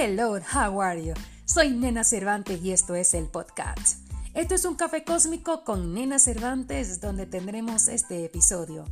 Hello, how are you? Soy Nena Cervantes y esto es el podcast. Esto es un café cósmico con Nena Cervantes donde tendremos este episodio.